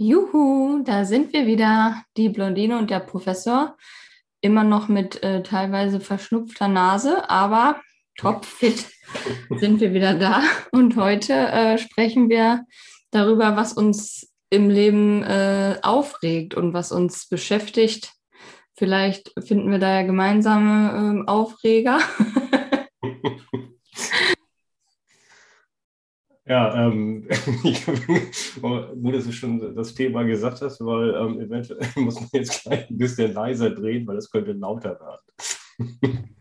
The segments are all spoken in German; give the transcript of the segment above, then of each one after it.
Juhu, da sind wir wieder, die Blondine und der Professor. Immer noch mit äh, teilweise verschnupfter Nase, aber topfit sind wir wieder da. Und heute äh, sprechen wir darüber, was uns im Leben äh, aufregt und was uns beschäftigt. Vielleicht finden wir da ja gemeinsame ähm, Aufreger. Ja, ähm, gut, dass du schon das Thema gesagt hast, weil ähm, eventuell muss man jetzt gleich ein bisschen leiser drehen, weil es könnte lauter werden.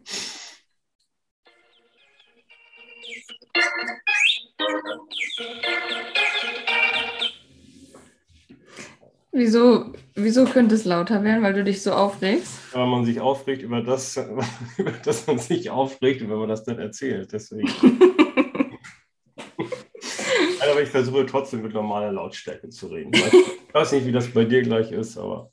Wieso, wieso könnte es lauter werden, weil du dich so aufregst? Weil man sich aufregt über das, über das man sich aufregt wenn man das dann erzählt. Deswegen. Aber ich versuche trotzdem mit normaler Lautstärke zu reden. Ich weiß nicht, wie das bei dir gleich ist, aber.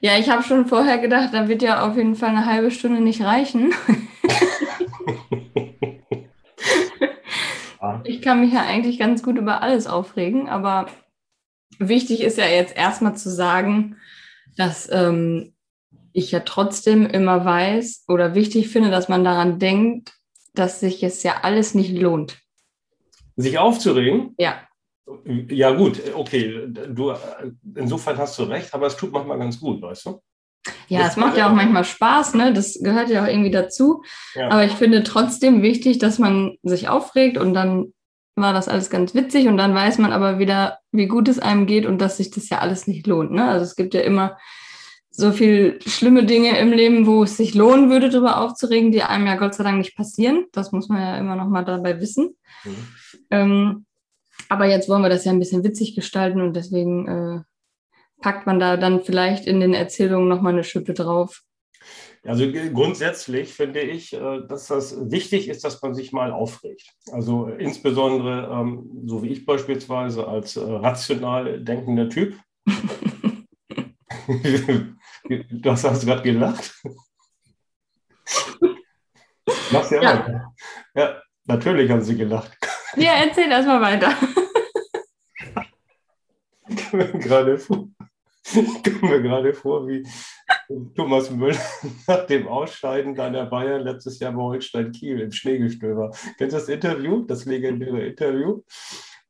Ja, ich habe schon vorher gedacht, da wird ja auf jeden Fall eine halbe Stunde nicht reichen. ich kann mich ja eigentlich ganz gut über alles aufregen, aber wichtig ist ja jetzt erstmal zu sagen, dass ähm, ich ja trotzdem immer weiß oder wichtig finde, dass man daran denkt, dass sich es ja alles nicht lohnt. Sich aufzuregen? Ja. Ja, gut, okay. Du, insofern hast du recht, aber es tut manchmal ganz gut, weißt du? Ja, es macht ja auch manchmal Spaß, ne? Das gehört ja auch irgendwie dazu. Ja. Aber ich finde trotzdem wichtig, dass man sich aufregt und dann war das alles ganz witzig und dann weiß man aber wieder, wie gut es einem geht und dass sich das ja alles nicht lohnt. Ne? Also es gibt ja immer so viel schlimme Dinge im Leben, wo es sich lohnen würde, darüber aufzuregen, die einem ja Gott sei Dank nicht passieren. Das muss man ja immer noch mal dabei wissen. Mhm. Ähm, aber jetzt wollen wir das ja ein bisschen witzig gestalten und deswegen äh, packt man da dann vielleicht in den Erzählungen noch mal eine Schippe drauf. Also grundsätzlich finde ich, äh, dass das wichtig ist, dass man sich mal aufregt. Also insbesondere, ähm, so wie ich beispielsweise als äh, rational denkender Typ. du hast also gerade gelacht. Machst ja, ja. ja, natürlich haben sie gelacht. Ja, erzähl erst mal weiter. Ich komme mir gerade vor, mir vor, wie Thomas Müller nach dem Ausscheiden deiner Bayern letztes Jahr bei Holstein Kiel im Schneegestöber. Kennst du das Interview, das legendäre Interview,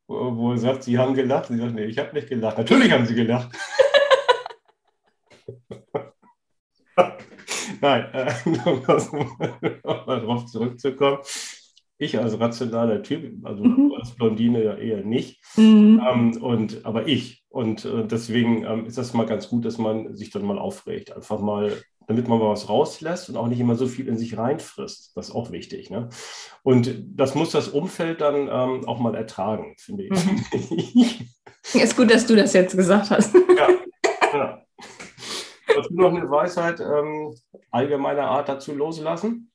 wo er sagt, sie haben gelacht? Sie sagt, nee, ich habe nicht gelacht. Natürlich haben sie gelacht. Nein, äh, um darauf zurückzukommen ich als rationaler Typ, also mhm. als Blondine ja eher nicht, mhm. ähm, und, aber ich. Und äh, deswegen ähm, ist das mal ganz gut, dass man sich dann mal aufregt. Einfach mal, damit man mal was rauslässt und auch nicht immer so viel in sich reinfrisst. Das ist auch wichtig. Ne? Und das muss das Umfeld dann ähm, auch mal ertragen, finde ich. Mhm. ist gut, dass du das jetzt gesagt hast. ja, ja. Hast du noch eine Weisheit ähm, allgemeiner Art dazu loslassen?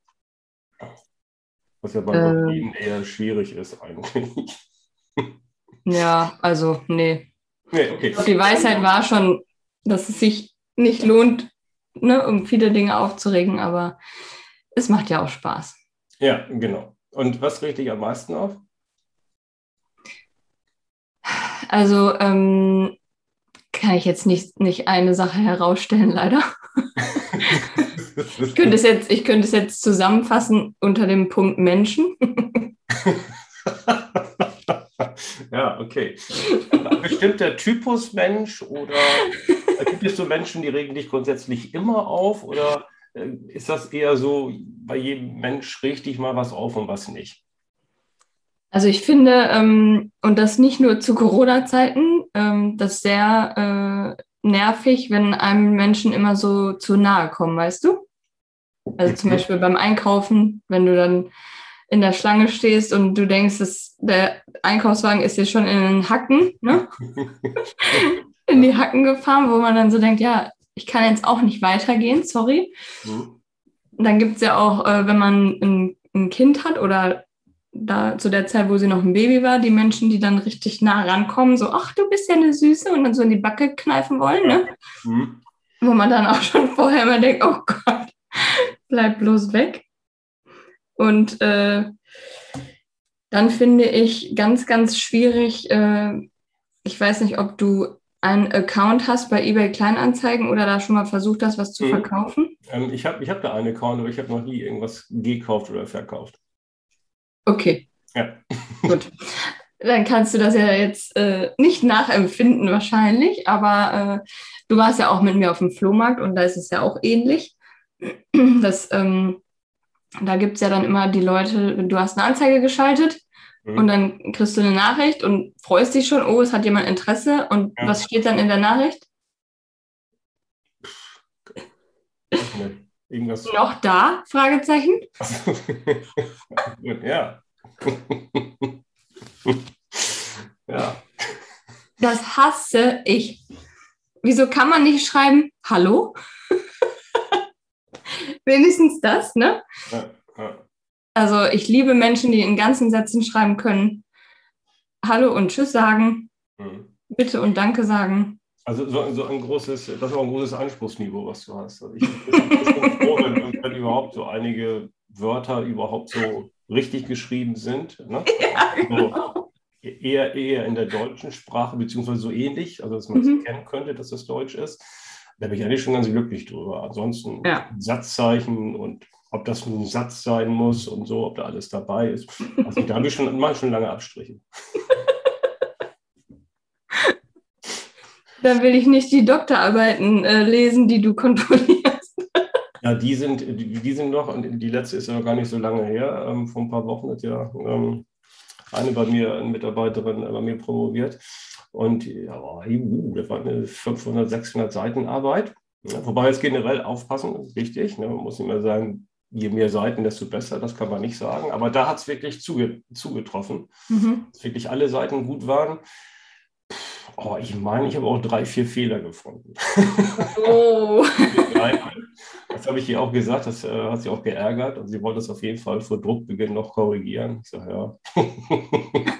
Was ja bei ähm, eher schwierig ist eigentlich. Ja, also nee. nee okay. Die Weisheit war schon, dass es sich nicht lohnt, ne, um viele Dinge aufzuregen, aber es macht ja auch Spaß. Ja, genau. Und was regt dich am meisten auf? Also ähm, kann ich jetzt nicht, nicht eine Sache herausstellen, leider. ich, könnte es jetzt, ich könnte es jetzt zusammenfassen unter dem Punkt Menschen. ja, okay. Ein bestimmter Typus Mensch oder gibt es so Menschen, die regen dich grundsätzlich immer auf oder äh, ist das eher so, bei jedem Mensch regt dich mal was auf und was nicht? Also ich finde, ähm, und das nicht nur zu Corona-Zeiten, ähm, das sehr äh, nervig, wenn einem Menschen immer so zu nahe kommen, weißt du? Also zum Beispiel beim Einkaufen, wenn du dann in der Schlange stehst und du denkst, dass der Einkaufswagen ist jetzt schon in den Hacken, ne? in die Hacken gefahren, wo man dann so denkt, ja, ich kann jetzt auch nicht weitergehen, sorry. Mhm. Dann gibt es ja auch, äh, wenn man ein, ein Kind hat oder da zu der Zeit, wo sie noch ein Baby war, die Menschen, die dann richtig nah rankommen, so, ach, du bist ja eine Süße und dann so in die Backe kneifen wollen, ne? Mhm. Wo man dann auch schon vorher immer denkt, oh Gott, bleib bloß weg. Und äh, dann finde ich ganz, ganz schwierig, äh, ich weiß nicht, ob du einen Account hast bei eBay Kleinanzeigen oder da schon mal versucht hast, was zu mhm. verkaufen? Ähm, ich habe ich hab da einen Account, aber ich habe noch nie irgendwas gekauft oder verkauft. Okay. Ja. Gut. Dann kannst du das ja jetzt äh, nicht nachempfinden wahrscheinlich, aber äh, du warst ja auch mit mir auf dem Flohmarkt und da ist es ja auch ähnlich. Das, ähm, da gibt es ja dann immer die Leute, du hast eine Anzeige geschaltet mhm. und dann kriegst du eine Nachricht und freust dich schon, oh, es hat jemand Interesse. Und ja. was steht dann in der Nachricht? Irgendwas. Noch da? Fragezeichen. ja. ja. Das hasse ich. Wieso kann man nicht schreiben, hallo? Wenigstens das, ne? Ja, ja. Also ich liebe Menschen, die in ganzen Sätzen schreiben können, hallo und tschüss sagen, mhm. bitte und danke sagen. Also so, so, ein großes, das ist auch ein großes Anspruchsniveau, was du hast. Also ich bin froh, wenn, wenn überhaupt so einige Wörter überhaupt so richtig geschrieben sind. Ne? Ja, genau. so eher, eher in der deutschen Sprache, beziehungsweise so ähnlich, also dass man es mhm. erkennen könnte, dass das Deutsch ist. Da bin ich eigentlich schon ganz glücklich drüber. Ansonsten ja. Satzzeichen und ob das ein Satz sein muss und so, ob da alles dabei ist. Also da habe ich schon, mache schon lange Abstriche. Dann will ich nicht die Doktorarbeiten äh, lesen, die du kontrollierst. Ja, die sind, die, die, sind noch, und die letzte ist ja noch gar nicht so lange her. Ähm, vor ein paar Wochen hat ja ähm, eine bei mir, eine Mitarbeiterin bei mir promoviert. Und ja, uh, das war eine 500, 600 Seiten Arbeit. Wobei jetzt generell aufpassen, wichtig. Ne? Man muss immer sagen, je mehr Seiten, desto besser. Das kann man nicht sagen. Aber da hat es wirklich zuge zugetroffen, mhm. dass wirklich alle Seiten gut waren. Oh, ich meine, ich habe auch drei, vier Fehler gefunden. Oh. das habe ich ihr auch gesagt, das äh, hat sie auch geärgert und sie wollte es auf jeden Fall vor Druckbeginn noch korrigieren. Ich sage, ja.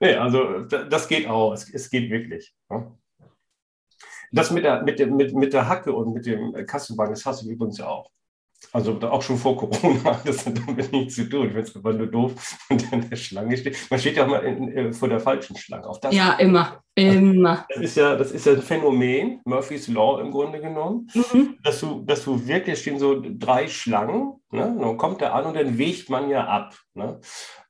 nee, also das geht auch, es, es geht wirklich. Das mit der, mit, der, mit, mit der Hacke und mit dem Kassenband, das hasse ich übrigens ja auch. Also auch schon vor Corona das hat damit nichts zu tun. Ich finde es einfach nur doof, der in der Schlange steht. Man steht ja auch mal in, in, vor der falschen Schlange. Auch das, ja, immer. Immer. Das ist ja, das ist ja ein Phänomen, Murphy's Law im Grunde genommen, mhm. dass, du, dass du wirklich stehen so drei Schlangen, ne? dann kommt der an und dann wägt man ja ab. Ne?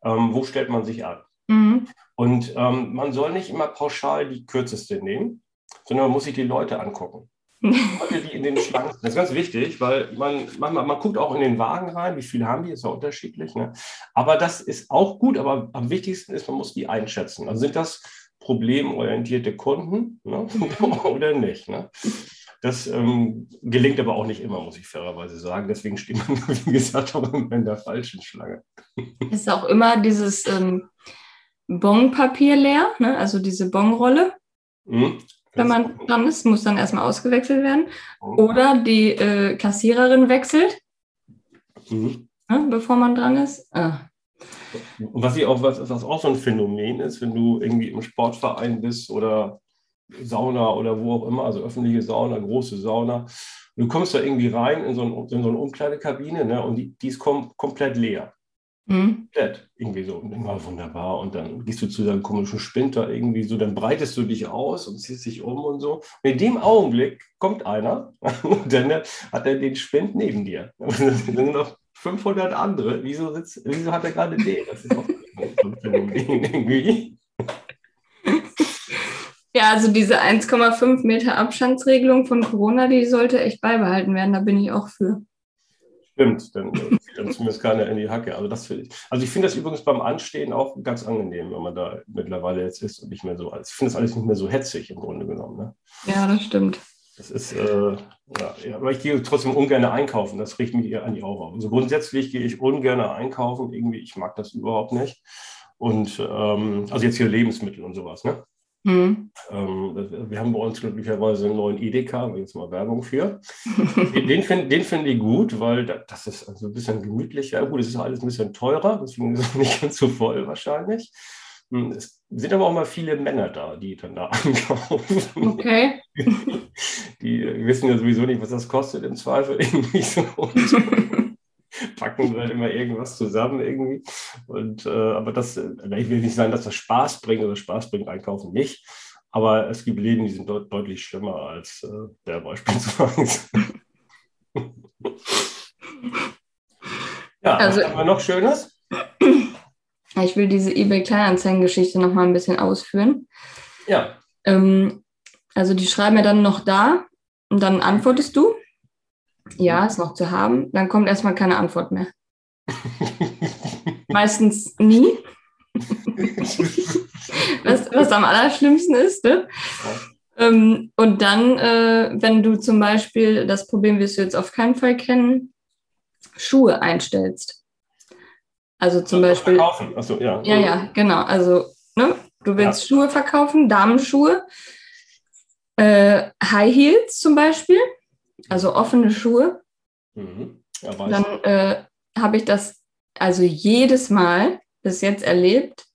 Ähm, wo stellt man sich ab? Mhm. Und ähm, man soll nicht immer pauschal die kürzeste nehmen, sondern man muss sich die Leute angucken. Leute, die in den Schlangen sind. Das ist ganz wichtig, weil man manchmal, man guckt auch in den Wagen rein, wie viele haben die, ist ja unterschiedlich. Ne? Aber das ist auch gut, aber am wichtigsten ist, man muss die einschätzen. Also sind das problemorientierte Kunden ne? oder nicht? Ne? Das ähm, gelingt aber auch nicht immer, muss ich fairerweise sagen. Deswegen steht man, wie gesagt, auch immer in der falschen Schlange. Ist auch immer dieses ähm, Bonpapier leer, ne? also diese Bonrolle. Mhm wenn man dran ist, muss dann erstmal ausgewechselt werden. Oh. Oder die äh, Kassiererin wechselt, mhm. ne, bevor man dran ist. Ah. Was, ich auch, was, was auch so ein Phänomen ist, wenn du irgendwie im Sportverein bist oder Sauna oder wo auch immer, also öffentliche Sauna, große Sauna, du kommst da irgendwie rein in so, ein, in so eine Umkleidekabine ne, und die, die ist kom komplett leer. Mhm. Irgendwie so, immer wunderbar. Und dann gehst du zu deinem komischen Spinter irgendwie so, dann breitest du dich aus und ziehst dich um und so. Und in dem Augenblick kommt einer und dann hat er den Spind neben dir. Und dann sind noch 500 andere. Wieso, sitzt, wieso hat er gerade den? Das ist doch so ein Phänomen irgendwie. Ja, also diese 1,5 Meter Abstandsregelung von Corona, die sollte echt beibehalten werden. Da bin ich auch für. Stimmt, dann zieht dann zumindest keiner in die Hacke. Also, das ich, also ich finde das übrigens beim Anstehen auch ganz angenehm, wenn man da mittlerweile jetzt ist und nicht mehr so. Ich finde das alles nicht mehr so hetzig im Grunde genommen. Ne? Ja, das stimmt. Das ist, äh, ja, aber ich gehe trotzdem ungern einkaufen. Das riecht mich eher an die Augen auf. Also grundsätzlich gehe ich ungern einkaufen. Irgendwie, ich mag das überhaupt nicht. Und ähm, also jetzt hier Lebensmittel und sowas, ne? Mhm. Ähm, wir haben bei uns glücklicherweise einen neuen Edeka, jetzt mal Werbung für. den finde find ich gut, weil das ist also ein bisschen gemütlicher. Gut, es ist alles ein bisschen teurer, deswegen ist es nicht ganz so voll wahrscheinlich. Hm, es sind aber auch mal viele Männer da, die dann da einkaufen. Okay. Die, wissen ja sowieso nicht, was das kostet im Zweifel. Irgendwie so. Packen wir immer irgendwas zusammen irgendwie. Und, äh, aber das, ich will nicht sagen, dass das Spaß bringt oder Spaß bringt, einkaufen nicht. Aber es gibt Läden, die sind deut deutlich schlimmer als äh, der beispielsweise. ja, also, was haben wir noch Schönes? Ich will diese eBay-Kleinanzeigen-Geschichte noch mal ein bisschen ausführen. Ja. Ähm, also die schreiben ja dann noch da und dann antwortest du. Ja, ist noch zu haben. Dann kommt erstmal keine Antwort mehr. Meistens nie. was, was am allerschlimmsten ist. Ne? Ähm, und dann, äh, wenn du zum Beispiel, das Problem wirst du jetzt auf keinen Fall kennen, Schuhe einstellst. Also zum also Beispiel. Verkaufen. Achso, ja. Ja, ja, genau. Also, ne, du willst ja. Schuhe verkaufen, Damenschuhe, äh, High Heels zum Beispiel, also offene Schuhe. Mhm. Dann äh, habe ich das also jedes Mal bis jetzt erlebt,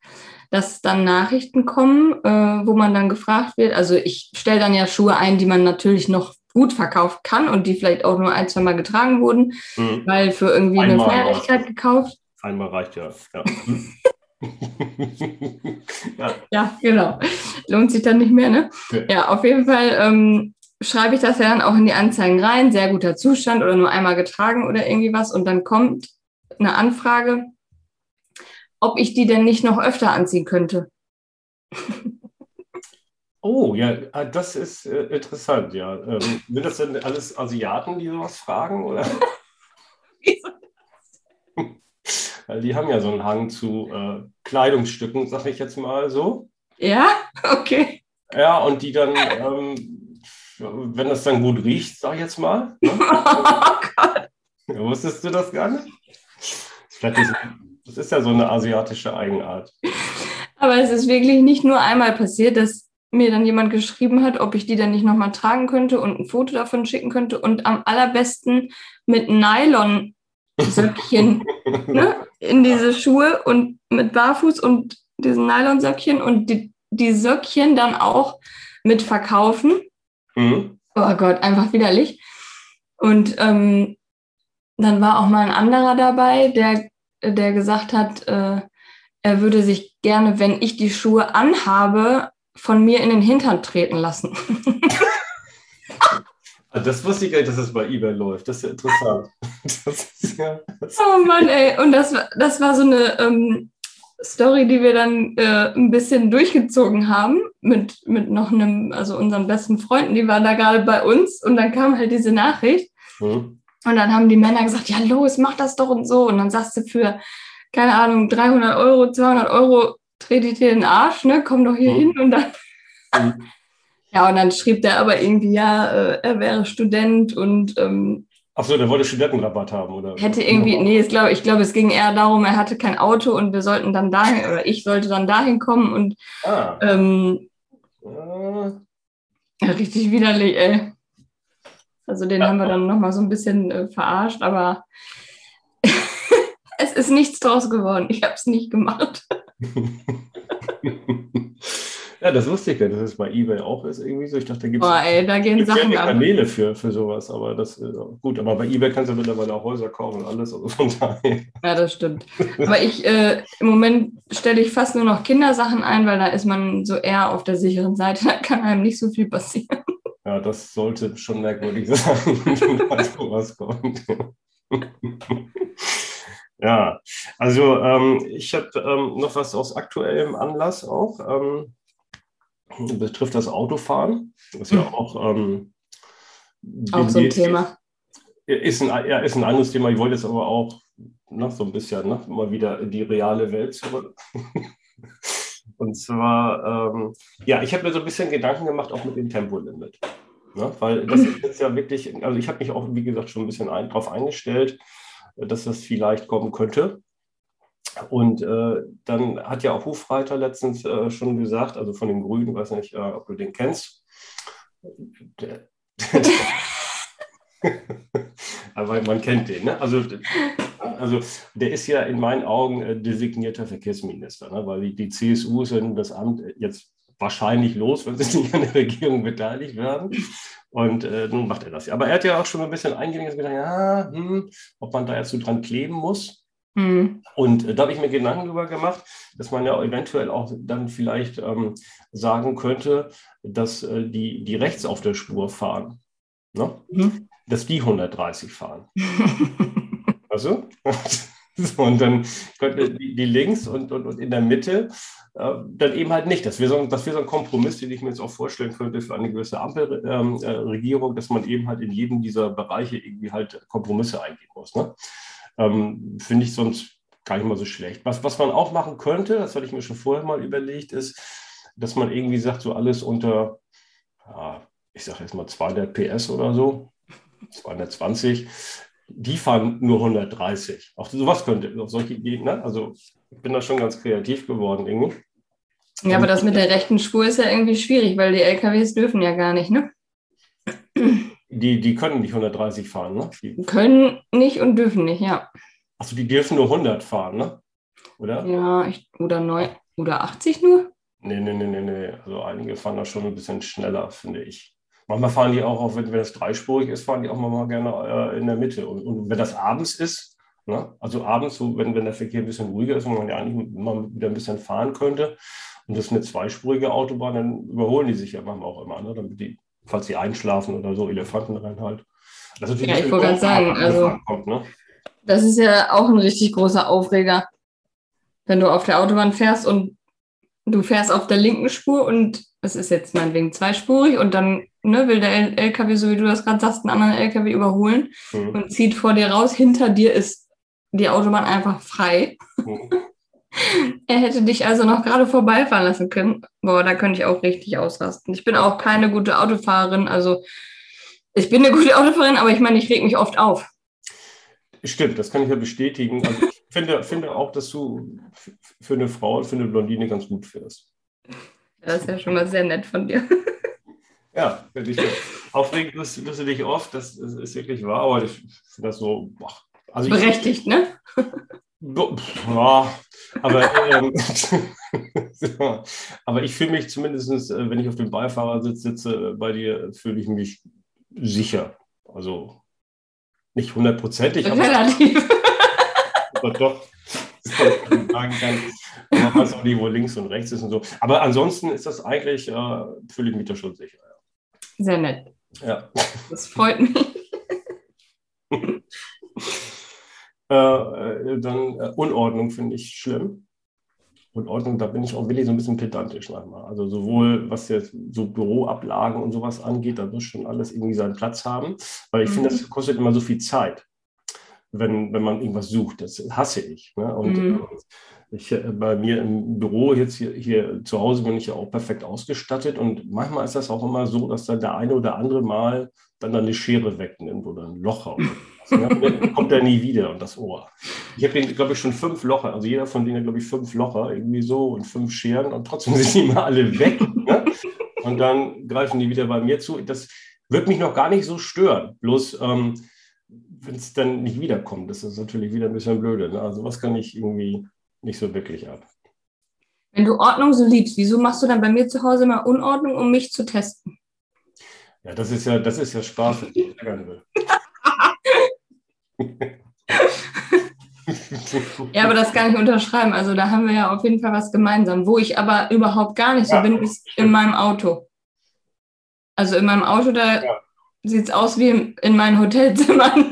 dass dann Nachrichten kommen, äh, wo man dann gefragt wird. Also ich stelle dann ja Schuhe ein, die man natürlich noch gut verkaufen kann und die vielleicht auch nur ein, zwei Mal getragen wurden, mhm. weil für irgendwie Einmal eine Feierlichkeit gekauft. Einmal reicht ja. Ja. ja. ja. genau. Lohnt sich dann nicht mehr, ne? Okay. Ja, auf jeden Fall ähm, schreibe ich das ja dann auch in die Anzeigen rein, sehr guter Zustand oder nur einmal getragen oder irgendwie was und dann kommt eine Anfrage, ob ich die denn nicht noch öfter anziehen könnte. Oh, ja, ah, das ist äh, interessant, ja. Ähm, sind das denn alles Asiaten, die sowas fragen? Oder? Weil die haben ja so einen Hang zu äh, Kleidungsstücken, sag ich jetzt mal so. Ja, okay. Ja, und die dann, ähm, wenn das dann gut riecht, sag ich jetzt mal. Ne? Oh Gott. Wusstest du das gar nicht? Das ist ja so eine asiatische Eigenart. Aber es ist wirklich nicht nur einmal passiert, dass mir dann jemand geschrieben hat, ob ich die dann nicht nochmal tragen könnte und ein Foto davon schicken könnte und am allerbesten mit Nylon-Söckchen ne, in diese Schuhe und mit Barfuß und diesen Nylon-Söckchen und die, die Söckchen dann auch mit verkaufen. Mhm. Oh Gott, einfach widerlich. Und ähm, dann war auch mal ein anderer dabei, der, der gesagt hat, äh, er würde sich gerne, wenn ich die Schuhe anhabe, von mir in den Hintern treten lassen. Das wusste ich gar nicht, dass das bei eBay läuft. Das ist ja interessant. Das ist ja, das oh Mann, ey. Und das, das war so eine ähm, Story, die wir dann äh, ein bisschen durchgezogen haben mit, mit noch einem, also unseren besten Freunden, die waren da gerade bei uns und dann kam halt diese Nachricht. Mhm. Und dann haben die Männer gesagt, ja los, mach das doch und so. Und dann sagst du für, keine Ahnung, 300 Euro, 200 Euro, trete ich dir den Arsch, ne? komm doch hier mhm. hin. Und dann, mhm. ja, und dann schrieb der aber irgendwie, ja, äh, er wäre Student und ähm, Achso, der wollte Studentenrabatt haben, oder? Hätte irgendwie, nee, ich glaube, ich glaube, es ging eher darum, er hatte kein Auto und wir sollten dann dahin, oder ich sollte dann dahin kommen und ah. ähm, ja, richtig widerlich, ey. Also den ja. haben wir dann nochmal so ein bisschen äh, verarscht, aber es ist nichts draus geworden. Ich habe es nicht gemacht. ja, das wusste ich ja, dass es bei eBay auch ist irgendwie so. Ich dachte, da gibt es ja Kanäle für, für sowas, aber das ist gut. Aber bei eBay kannst du mittlerweile auch Häuser kaufen und alles, also von daher. Ja, das stimmt. Aber ich, äh, im Moment stelle ich fast nur noch Kindersachen ein, weil da ist man so eher auf der sicheren Seite, da kann einem nicht so viel passieren. Ja, das sollte schon merkwürdig sein, wenn da sowas kommt. ja, also ähm, ich habe ähm, noch was aus aktuellem Anlass auch. Ähm, betrifft das Autofahren. Das ist ja hm. auch, ähm, auch so ein Thema. Ist ein, ja, ist ein anderes Thema. Ich wollte jetzt aber auch noch so ein bisschen ne, mal wieder in die reale Welt zurück. Und zwar, ähm, ja, ich habe mir so ein bisschen Gedanken gemacht, auch mit dem Tempolimit. Ne? Weil das ist jetzt ja wirklich, also ich habe mich auch, wie gesagt, schon ein bisschen ein, darauf eingestellt, dass das vielleicht kommen könnte. Und äh, dann hat ja auch Hofreiter letztens äh, schon gesagt, also von den Grünen, weiß nicht, äh, ob du den kennst. Aber man kennt den, ne? Also, also der ist ja in meinen Augen äh, designierter Verkehrsminister, ne? weil die, die CSU ist in das Amt jetzt wahrscheinlich los, wenn sie nicht an der Regierung beteiligt werden. Und äh, nun macht er das ja. Aber er hat ja auch schon ein bisschen eingegangen und gesagt, ja, hm, ob man da jetzt so dran kleben muss. Mhm. Und äh, da habe ich mir Gedanken darüber gemacht, dass man ja eventuell auch dann vielleicht ähm, sagen könnte, dass äh, die, die rechts auf der Spur fahren, ne? Mhm. dass die 130 fahren. also? So, und dann könnte die, die links und, und, und in der Mitte äh, dann eben halt nicht. Das wäre so, das wär so ein Kompromiss, den ich mir jetzt auch vorstellen könnte für eine gewisse Ampelregierung, ähm, äh, dass man eben halt in jedem dieser Bereiche irgendwie halt Kompromisse eingehen muss. Ne? Ähm, Finde ich sonst gar nicht mal so schlecht. Was, was man auch machen könnte, das hatte ich mir schon vorher mal überlegt, ist, dass man irgendwie sagt, so alles unter, ja, ich sage jetzt mal 200 PS oder so, 220, die fahren nur 130. Auch sowas könnte, auf solche Ideen, ne? Also ich bin da schon ganz kreativ geworden irgendwie. Ja, aber das mit der rechten Spur ist ja irgendwie schwierig, weil die LKWs dürfen ja gar nicht, ne? Die, die können nicht 130 fahren, ne? Die können nicht und dürfen nicht, ja. Achso, die dürfen nur 100 fahren, ne? Oder? Ja, ich, oder, 9, oder 80 nur? Nee, nee, nee, nee, nee. Also einige fahren da schon ein bisschen schneller, finde ich. Manchmal fahren die auch, auch wenn, wenn es dreispurig ist, fahren die auch mal gerne äh, in der Mitte. Und, und, wenn das abends ist, ne? also abends, so, wenn, wenn der Verkehr ein bisschen ruhiger ist, wo man ja eigentlich mal wieder ein bisschen fahren könnte, und das ist eine zweispurige Autobahn, dann überholen die sich ja manchmal auch immer, ne? damit die, falls sie einschlafen oder so, Elefanten rein halt. Das ist ja, ich wollte gerade sagen, also, kommt, ne? das ist ja auch ein richtig großer Aufreger, wenn du auf der Autobahn fährst und du fährst auf der linken Spur und es ist jetzt meinetwegen zweispurig und dann ne, will der LKW, so wie du das gerade sagst, einen anderen LKW überholen mhm. und zieht vor dir raus. Hinter dir ist die Autobahn einfach frei. Mhm. Er hätte dich also noch gerade vorbeifahren lassen können. Boah, da könnte ich auch richtig ausrasten. Ich bin auch keine gute Autofahrerin. Also ich bin eine gute Autofahrerin, aber ich meine, ich reg mich oft auf. Stimmt, das kann ich ja bestätigen. Also ich finde, finde auch, dass du für eine Frau und für eine Blondine ganz gut fährst. Das ist ja schon mal sehr nett von dir. Ja, wenn ich aufregend wirst, wirst du dich oft, das, das, ist wirklich wahr, aber ich finde das so. Boah, also Berechtigt, ne? Ja, aber, ähm, aber ich fühle mich zumindest, äh, wenn ich auf dem Beifahrersitz sitze, äh, bei dir fühle ich mich sicher. Also nicht hundertprozentig, aber. Relativ. aber doch. Sagen kann, man weiß auch nicht, wo links und rechts ist und so. Aber ansonsten ist das eigentlich, äh, fühle ich mich da schon sicher. Ja. Sehr nett. Ja. Das freut mich. Äh, äh, dann äh, Unordnung finde ich schlimm. Unordnung, da bin ich auch wirklich so ein bisschen pedantisch manchmal. Also sowohl was jetzt so Büroablagen und sowas angeht, da muss schon alles irgendwie seinen Platz haben. Weil ich mhm. finde, das kostet immer so viel Zeit, wenn, wenn man irgendwas sucht. Das hasse ich. Ne? Und mhm. Äh, ich, bei mir im Büro, jetzt hier, hier zu Hause, bin ich ja auch perfekt ausgestattet. Und manchmal ist das auch immer so, dass dann der eine oder andere mal dann eine Schere wegnimmt oder ein Loch. Oder kommt er nie wieder und das Ohr. Ich habe, glaube ich, schon fünf Locher. Also jeder von denen hat, glaube ich, fünf Locher irgendwie so und fünf Scheren und trotzdem sind die immer alle weg. Ne? Und dann greifen die wieder bei mir zu. Das wird mich noch gar nicht so stören. Bloß, ähm, wenn es dann nicht wiederkommt, das ist natürlich wieder ein bisschen blöde. Ne? Also was kann ich irgendwie nicht so wirklich ab. Wenn du Ordnung so liebst, wieso machst du dann bei mir zu Hause mal Unordnung, um mich zu testen? Ja, das ist ja, das ist ja Spaß, wenn ich ärgern will. ja, aber das kann ich unterschreiben. Also da haben wir ja auf jeden Fall was gemeinsam. Wo ich aber überhaupt gar nicht so ja, bin, ist in meinem Auto. Also in meinem Auto, da ja. sieht es aus wie in meinen Hotelzimmern.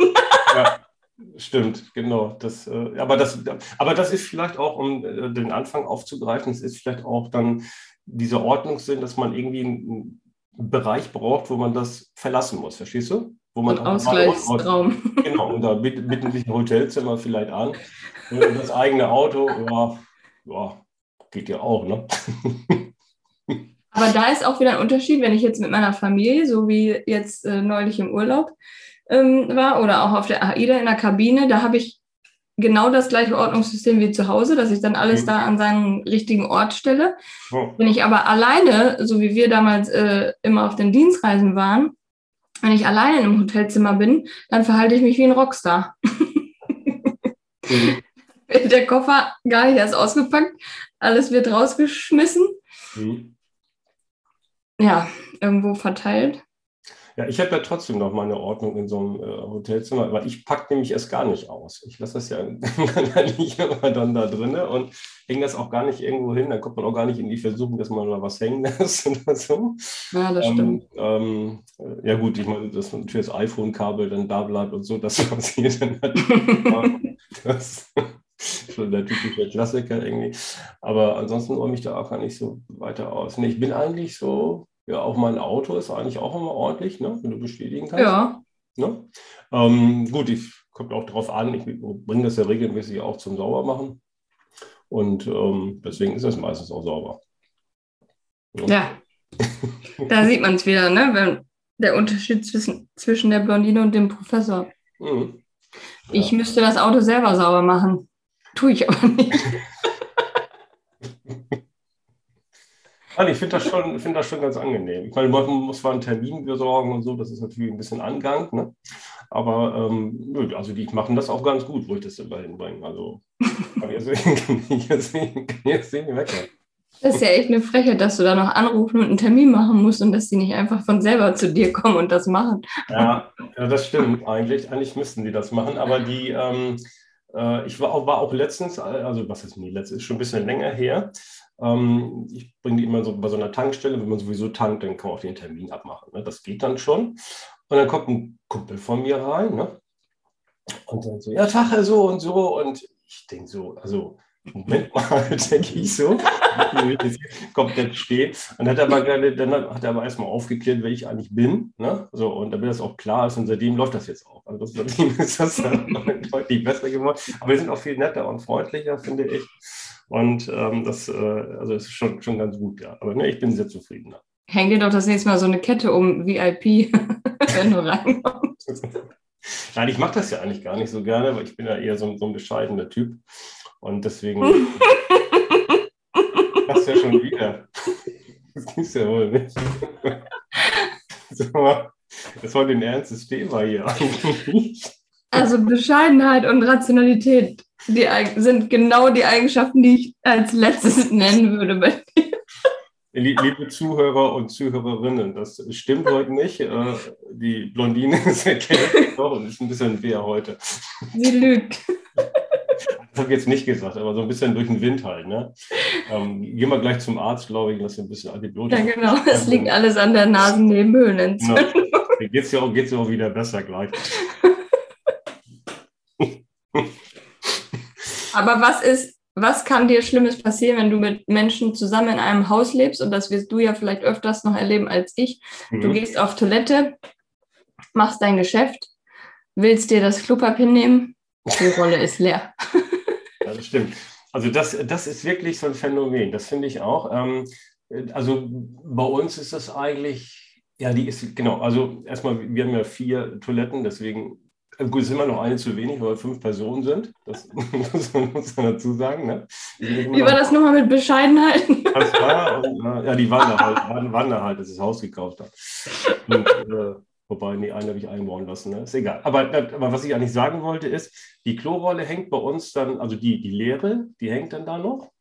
ja. Stimmt, genau. Das, äh, aber, das, aber das ist vielleicht auch, um äh, den Anfang aufzugreifen, es ist vielleicht auch dann dieser Ordnungssinn, dass man irgendwie einen Bereich braucht, wo man das verlassen muss, verstehst du? Wo man Ein Ausgleichsraum. Genau, und da bieten sich ein Hotelzimmer vielleicht an. Und das eigene Auto, ja, ja, geht ja auch, ne? Aber da ist auch wieder ein Unterschied, wenn ich jetzt mit meiner Familie, so wie jetzt äh, neulich im Urlaub, ähm, war oder auch auf der AIDA in der Kabine, da habe ich genau das gleiche Ordnungssystem wie zu Hause, dass ich dann alles mhm. da an seinen richtigen Ort stelle. Oh. Wenn ich aber alleine, so wie wir damals äh, immer auf den Dienstreisen waren, wenn ich alleine im Hotelzimmer bin, dann verhalte ich mich wie ein Rockstar. Mhm. Der Koffer gar nicht erst ausgepackt, alles wird rausgeschmissen. Mhm. ja, irgendwo verteilt. Ja, ich habe ja trotzdem noch meine Ordnung in so einem äh, Hotelzimmer, weil ich packe nämlich erst gar nicht aus. Ich lasse das ja nicht immer dann da drin und hänge das auch gar nicht irgendwo hin. Dann kommt man auch gar nicht in die Versuchung, dass man da was hängen lässt oder so. Ja, das ähm, stimmt. Ähm, ja gut, ich meine, dass natürlich das iPhone-Kabel dann da bleibt und so, das passiert dann das ist schon der typische Klassiker irgendwie. Aber ansonsten räume ich da auch gar nicht so weiter aus. Nee, ich bin eigentlich so ja, auch mein Auto ist eigentlich auch immer ordentlich, ne? wenn du bestätigen kannst. Ja. Ne? Ähm, gut, ich kommt auch darauf an, ich bringe das ja regelmäßig auch zum Saubermachen. Und ähm, deswegen ist es meistens auch sauber. Ja, ja. da sieht man es wieder, ne? Wenn der Unterschied zwischen, zwischen der Blondine und dem Professor. Mhm. Ja. Ich müsste das Auto selber sauber machen. Tue ich aber nicht. Nein, ich finde das, schon, find das schon ganz angenehm. Ich meine, man muss zwar einen Termin besorgen und so, das ist natürlich ein bisschen Angang, ne? aber ähm, also die machen das auch ganz gut, wo ich das immer hinbringe. Also kann ich jetzt nicht meckern. Das ist ja echt eine Frechheit, dass du da noch anrufen und einen Termin machen musst und dass die nicht einfach von selber zu dir kommen und das machen. Ja, das stimmt eigentlich. Eigentlich müssten die das machen, aber die, ähm, äh, ich war auch, war auch letztens, also was ist nie letztens, ist schon ein bisschen länger her, ähm, ich bringe die immer so bei so einer Tankstelle, wenn man sowieso tankt, dann kann man auch den Termin abmachen. Ne? Das geht dann schon. Und dann kommt ein Kumpel von mir rein ne? und dann so, ja, Tache so und so. Und ich denke so, also Moment mal, denke ich so, komplett stehen. Und hat aber gerade, dann hat er aber erstmal aufgeklärt, wer ich eigentlich bin. Ne? So, und damit das auch klar ist, und seitdem läuft das jetzt auch. Also seitdem ist das dann deutlich besser geworden. Aber wir sind auch viel netter und freundlicher, finde ich. Und ähm, das, äh, also ist schon, schon ganz gut, ja. Aber ne, ich bin sehr zufrieden. Häng dir doch das nächste Mal so eine Kette um VIP, wenn du reinkommst. Nein, ich mache das ja eigentlich gar nicht so gerne, weil ich bin ja eher so, so ein bescheidener Typ. Und deswegen. das ja schon wieder. Das gibt's ja wohl nicht. das war ein ernstes Thema hier eigentlich. Also Bescheidenheit und Rationalität die, sind genau die Eigenschaften, die ich als letztes nennen würde bei dir. Liebe Zuhörer und Zuhörerinnen, das stimmt heute nicht. Äh, die Blondine ist erkältet und ist ein bisschen wehr heute. Sie lügt. Das habe ich jetzt nicht gesagt, aber so ein bisschen durch den Wind halt. Ne? Ähm, gehen wir gleich zum Arzt, glaube ich, lass ein bisschen Antibiotika. Ja, genau, es liegt alles an der Nasennebenhöhlenentzündung. Genau. Geht es ja, auch, ja auch wieder besser gleich. Aber was ist, was kann dir Schlimmes passieren, wenn du mit Menschen zusammen in einem Haus lebst? Und das wirst du ja vielleicht öfters noch erleben als ich. Mhm. Du gehst auf Toilette, machst dein Geschäft, willst dir das Klopapier nehmen, die Rolle ist leer. Ja, das stimmt. Also das, das ist wirklich so ein Phänomen, das finde ich auch. Ähm, also bei uns ist das eigentlich, ja, die ist, genau, also erstmal, wir haben ja vier Toiletten, deswegen gut, es ist immer noch eine zu wenig, weil wir fünf Personen sind. Das muss man, muss man dazu sagen. Ne? Wie war das nochmal mit Bescheidenheit? Das war, und, ja, die waren da halt, waren, waren da halt, dass ich das Haus gekauft habe. Und, äh, wobei, nee, eine habe ich einbauen lassen, ne? ist egal. Aber, aber was ich eigentlich sagen wollte ist, die Klorolle hängt bei uns dann, also die, die leere, die hängt dann da noch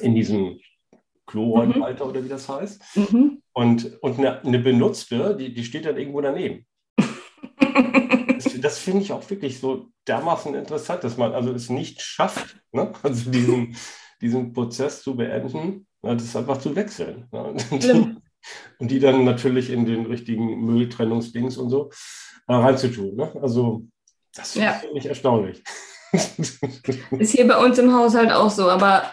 in diesem Klorollenhalter mhm. oder wie das heißt. Mhm. Und, und eine, eine benutzte, die, die steht dann irgendwo daneben das, das finde ich auch wirklich so dermaßen interessant, dass man also es nicht schafft, ne? also diesen, diesen Prozess zu beenden, ne? das einfach zu wechseln. Ne? Und, die, und, die, dann natürlich in den richtigen Mülltrennungsdings und so äh, reinzutun. Ne? Also das ja. finde ich erstaunlich. Ist hier bei uns im Haushalt auch so, aber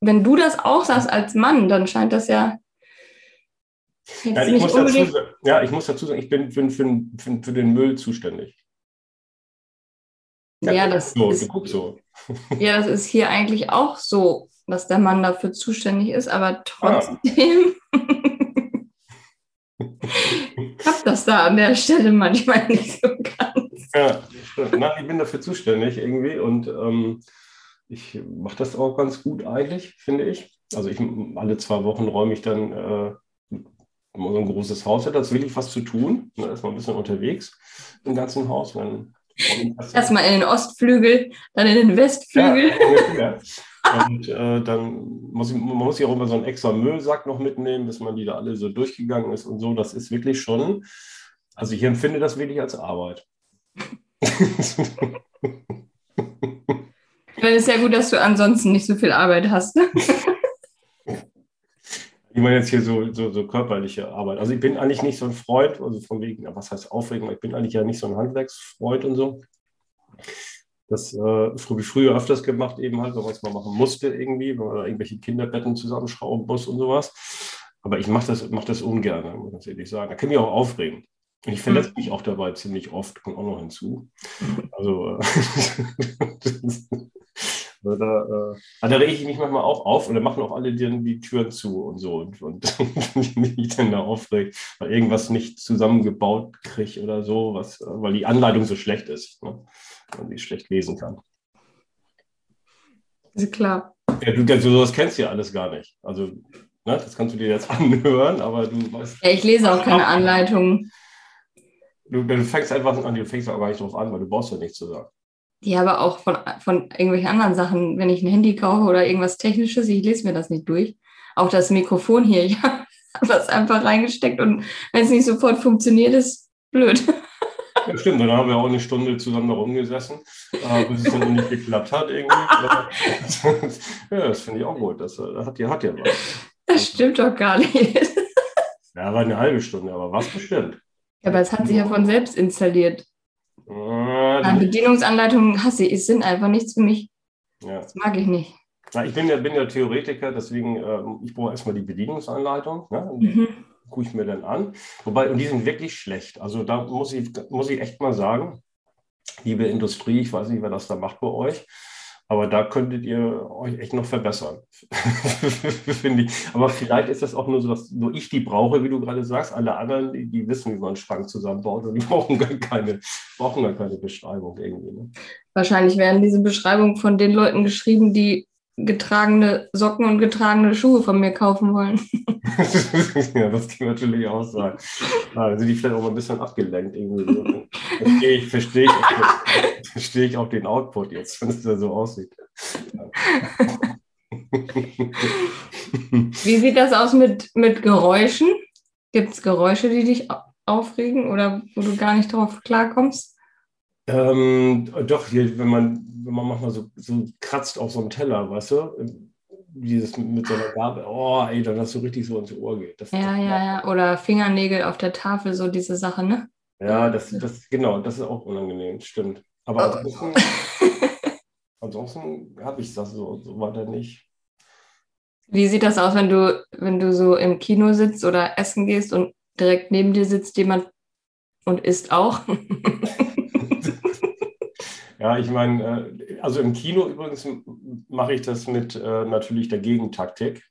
wenn du das auch sagst als Mann, dann scheint das ja ja, ich muss dazu, ja, ich muss dazu sagen, ich bin für, für, für, für den Müll zuständig. Ja, ja das so, ist, so. Ja, das ist hier eigentlich auch so, dass der Mann dafür zuständig ist, aber trotzdem ah. klappt das da an der Stelle manchmal nicht so ganz. Ja, Na, ich bin dafür zuständig irgendwie und ähm, ich mache das auch ganz gut eigentlich, finde ich. Also ich alle zwei Wochen räume ich dann äh, wenn man so ein großes Haus hat, das wirklich was zu tun. Da ist man ein bisschen unterwegs im ganzen Haus. Erstmal in den Ostflügel, dann in den Westflügel. Ja, Und äh, dann muss ich, man muss ja auch immer so einen extra Müllsack noch mitnehmen, bis man die da alle so durchgegangen ist und so. Das ist wirklich schon, also ich empfinde das wirklich als Arbeit. Ich finde es sehr gut, dass du ansonsten nicht so viel Arbeit hast. Ich meine jetzt hier so, so, so, körperliche Arbeit. Also ich bin eigentlich nicht so ein Freund, also von wegen, was heißt Aufregung, ich bin eigentlich ja nicht so ein Handwerksfreund und so. Das äh, ich früher öfters gemacht, eben halt, wenn man es mal machen musste irgendwie, wenn man irgendwelche Kinderbetten zusammenschrauben muss und sowas. Aber ich mache das, mach das ungern, muss ich ganz ehrlich sagen. Da kann ich auch aufregen. Und ich verletze mich auch dabei ziemlich oft, kommt auch noch hinzu. Also, also da, äh, da rege ich mich manchmal auch auf und dann machen auch alle die, die Türen zu und so. Und, und ich dann da aufregt, weil irgendwas nicht zusammengebaut kriege oder so, was, weil die Anleitung so schlecht ist. Ne? man die schlecht lesen kann. Ist klar. Ja, du, du sowas kennst ja alles gar nicht. Also, ne, das kannst du dir jetzt anhören, aber du weißt. Ja, ich lese auch keine Anleitungen. Du, du, fängst einfach an, du fängst auch gar nicht drauf an, weil du brauchst ja nichts zu sagen. Ja, aber auch von, von irgendwelchen anderen Sachen, wenn ich ein Handy kaufe oder irgendwas Technisches, ich lese mir das nicht durch. Auch das Mikrofon hier, ich habe das einfach reingesteckt und wenn es nicht sofort funktioniert, ist blöd. Ja, stimmt, dann haben wir auch eine Stunde zusammen da rumgesessen, äh, bis es dann nicht geklappt hat irgendwie. ja, das finde ich auch gut. Das, das hat, hat ja was. Das stimmt doch gar nicht. Ja, war eine halbe Stunde, aber was bestimmt. Ja, aber es hat sich ja von selbst installiert. Äh, Bedienungsanleitungen hasse ich, sind einfach nichts für mich. Ja. Das mag ich nicht. Na, ich bin ja, bin ja Theoretiker, deswegen, äh, ich brauche erstmal die Bedienungsanleitung. Ne? Mhm gucke ich mir dann an. Wobei, und die sind wirklich schlecht. Also da muss ich, muss ich echt mal sagen, liebe Industrie, ich weiß nicht, wer das da macht bei euch, aber da könntet ihr euch echt noch verbessern, finde ich. Aber vielleicht ist das auch nur so, dass nur ich die brauche, wie du gerade sagst. Alle anderen, die, die wissen, wie man einen Schrank zusammenbaut und die brauchen gar keine, brauchen gar keine Beschreibung irgendwie. Ne? Wahrscheinlich werden diese Beschreibungen von den Leuten geschrieben, die getragene Socken und getragene Schuhe von mir kaufen wollen. ja, das kann natürlich auch sein. Also die vielleicht auch mal ein bisschen abgelenkt irgendwie. So. Verstehe ich, verstehe ich, verstehe ich auch den Output jetzt, wenn es da so aussieht. Wie sieht das aus mit, mit Geräuschen? Gibt es Geräusche, die dich aufregen oder wo du gar nicht drauf klarkommst? Ähm, doch, hier, wenn man, wenn man manchmal so, so kratzt auf so einem Teller, weißt du? Dieses mit so einer Gabel, oh, ey, dann hast du richtig so ins Ohr geht. Das, ja, das ja, ja. Oder Fingernägel auf der Tafel, so diese Sache, ne? Ja, das, das, genau, das ist auch unangenehm, stimmt. Aber oh. ansonsten, ansonsten habe ich das so, so weiter nicht. Wie sieht das aus, wenn du, wenn du so im Kino sitzt oder essen gehst und direkt neben dir sitzt jemand und isst auch? Ja, ich meine, äh, also im Kino übrigens mache ich das mit äh, natürlich der Gegentaktik.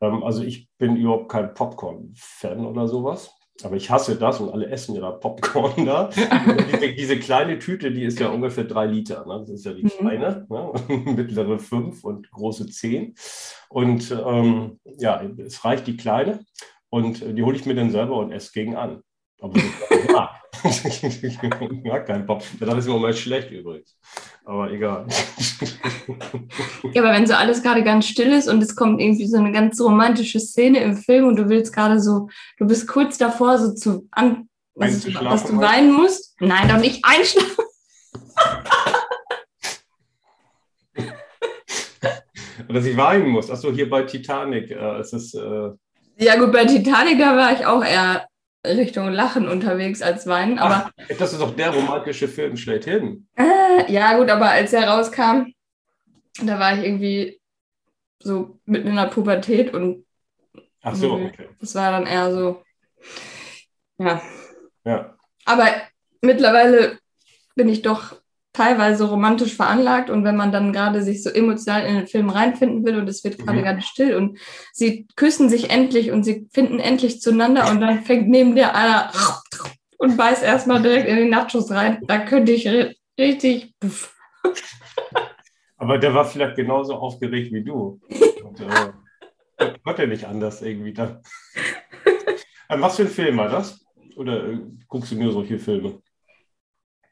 Ähm, also ich bin überhaupt kein Popcorn-Fan oder sowas. Aber ich hasse das und alle essen ja Popcorn da. diese, diese, kleine Tüte, die ist ja ungefähr drei Liter. Ne? Das ist ja die mhm. kleine, ne? mittlere fünf und große zehn. Und ähm, ja, es reicht die kleine und die hole ich mir dann selber und esse gegen an. Aber ich mag. ich mag keinen Pop. Das ist im Moment schlecht übrigens. Aber egal. ja, aber wenn so alles gerade ganz still ist und es kommt irgendwie so eine ganz romantische Szene im Film und du willst gerade so, du bist kurz davor, so zu an, was, dass du weinen musst. Nein, doch nicht einschlafen. dass ich weinen muss. Achso, hier bei Titanic äh, ist es. Äh ja, gut, bei Titanic, da war ich auch eher Richtung Lachen unterwegs als Weinen. Aber Ach, das ist doch der romantische Film schlechthin. Äh, ja, gut, aber als er rauskam, da war ich irgendwie so mitten in der Pubertät und Ach so, okay. Das war dann eher so, ja. Ja. Aber mittlerweile bin ich doch teilweise romantisch veranlagt und wenn man dann gerade sich so emotional in den Film reinfinden will und es wird gerade mhm. ganz still und sie küssen sich endlich und sie finden endlich zueinander und dann fängt neben der einer und beißt erstmal direkt in den Nachos rein, da könnte ich richtig. Aber der war vielleicht genauso aufgeregt wie du. Und, äh, konnte nicht anders irgendwie dann. Was für ein Film war das? Oder äh, guckst du nur solche Filme?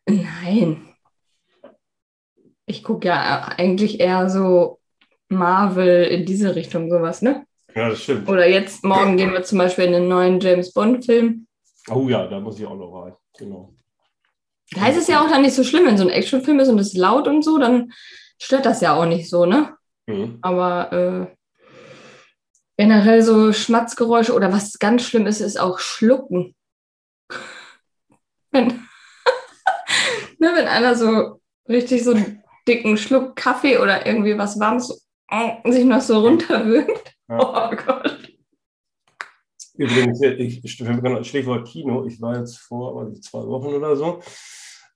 Nein, ich gucke ja eigentlich eher so Marvel in diese Richtung sowas, ne? Ja, das stimmt. Oder jetzt morgen gehen wir zum Beispiel in den neuen James Bond-Film. Oh ja, da muss ich auch noch rein. Genau. Da ist es ja auch dann nicht so schlimm, wenn so ein Actionfilm ist und es laut und so, dann stört das ja auch nicht so, ne? Mhm. Aber äh, generell so Schmatzgeräusche oder was ganz schlimm ist, ist auch Schlucken. wenn, ne, wenn einer so richtig so dicken Schluck Kaffee oder irgendwie was Warmes äh, sich noch so runterwirkt. Ja. Oh Gott. Übrigens, ich, Stichwort Kino, ich war jetzt vor zwei Wochen oder so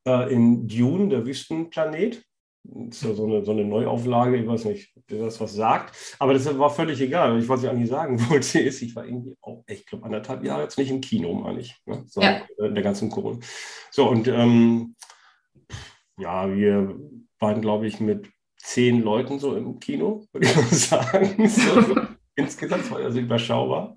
äh, in Dune, der Wüstenplanet. Das ist ja so eine, so eine Neuauflage, ich weiß nicht, ob das was sagt. Aber das war völlig egal. Ich, was ich sagen wollte, ist, ich war irgendwie auch, ich glaube, anderthalb Jahre jetzt nicht im Kino, meine ich. Ne? So, ja. In der ganzen Corona. So, und ähm, ja, wir waren, glaube ich, mit zehn Leuten so im Kino, würde ich mal sagen. So, insgesamt war also überschaubar.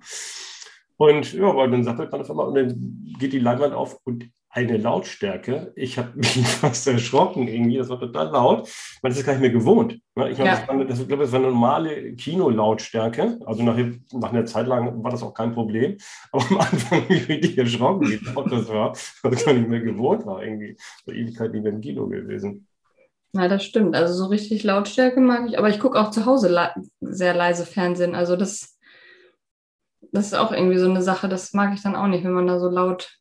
Und ja, aber dann er dann auf einmal, und dann geht die Leinwand auf und eine Lautstärke. Ich habe mich fast erschrocken irgendwie, das war total laut. Man ist es gar nicht mehr gewohnt. Ne? Ich, ja. das, das, ich glaube, das war eine normale Kinolautstärke. Also nach, nach einer Zeit lang war das auch kein Problem. Aber am Anfang habe ich richtig erschrocken, wie laut das war, weil ich gar nicht mehr gewohnt war. Irgendwie so Ewigkeit nicht mehr im Kino gewesen. Ja, das stimmt. Also so richtig Lautstärke mag ich. Aber ich gucke auch zu Hause le sehr leise Fernsehen. Also das, das ist auch irgendwie so eine Sache, das mag ich dann auch nicht, wenn man da so laut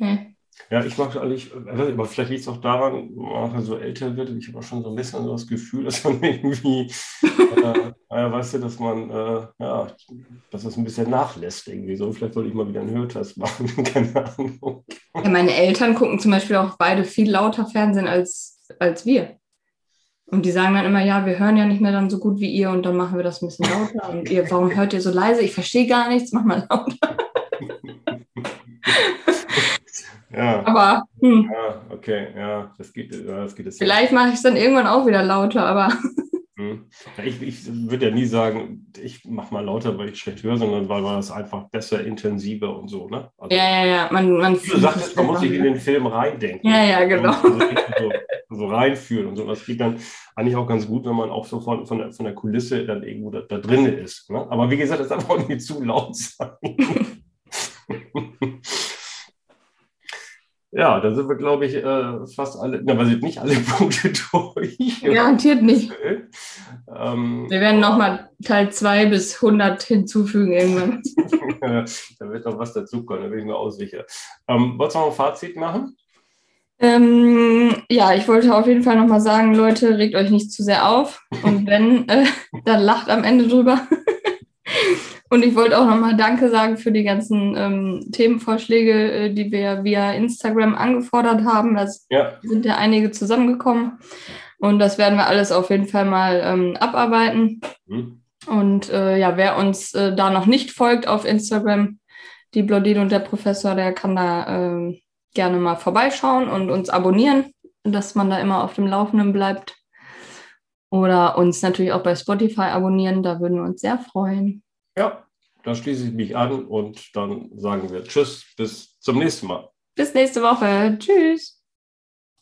Nee. Ja, ich mag eigentlich, aber vielleicht liegt es auch daran, wenn man so älter wird, ich habe auch schon so ein bisschen so das Gefühl, dass man irgendwie, äh, ja, weißt du, dass man, äh, ja, dass das ein bisschen nachlässt irgendwie so. Vielleicht sollte ich mal wieder einen Hörtest machen, keine Ahnung. Ja, meine Eltern gucken zum Beispiel auch beide viel lauter Fernsehen als, als wir. Und die sagen dann immer, ja, wir hören ja nicht mehr dann so gut wie ihr und dann machen wir das ein bisschen lauter. Und ihr, warum hört ihr so leise? Ich verstehe gar nichts, mach mal lauter. Ja. Aber hm. ja, okay, ja, das geht, das geht Vielleicht mache ich es dann irgendwann auch wieder lauter, aber. Hm. Ich, ich würde ja nie sagen, ich mache mal lauter, weil ich schlecht höre, sondern weil, weil das einfach besser, intensiver und so, ne? Also, ja, ja, ja. Man, man du sagtest, man muss sich in den Film reindenken. Ja, ja, genau. So, so, reinfühlen und so. Das geht dann eigentlich auch ganz gut, wenn man auch so von, von, der, von der Kulisse dann irgendwo da, da drin ist. Ne? Aber wie gesagt, das darf auch nicht zu laut sein. Ja, da sind wir, glaube ich, äh, fast alle, na, wir sind nicht alle Punkte durch. Garantiert nicht. Ähm, wir werden nochmal Teil 2 bis 100 hinzufügen irgendwann. da wird noch was dazukommen, da bin ich mir auch sicher. Ähm, wolltest du noch ein Fazit machen? Ähm, ja, ich wollte auf jeden Fall nochmal sagen, Leute, regt euch nicht zu sehr auf. Und wenn, äh, dann lacht am Ende drüber. Und ich wollte auch nochmal Danke sagen für die ganzen ähm, Themenvorschläge, äh, die wir via Instagram angefordert haben. Da ja. sind ja einige zusammengekommen. Und das werden wir alles auf jeden Fall mal ähm, abarbeiten. Mhm. Und äh, ja, wer uns äh, da noch nicht folgt auf Instagram, die Blondine und der Professor, der kann da äh, gerne mal vorbeischauen und uns abonnieren, dass man da immer auf dem Laufenden bleibt. Oder uns natürlich auch bei Spotify abonnieren, da würden wir uns sehr freuen. Ja, da schließe ich mich an und dann sagen wir Tschüss, bis zum nächsten Mal. Bis nächste Woche. Tschüss.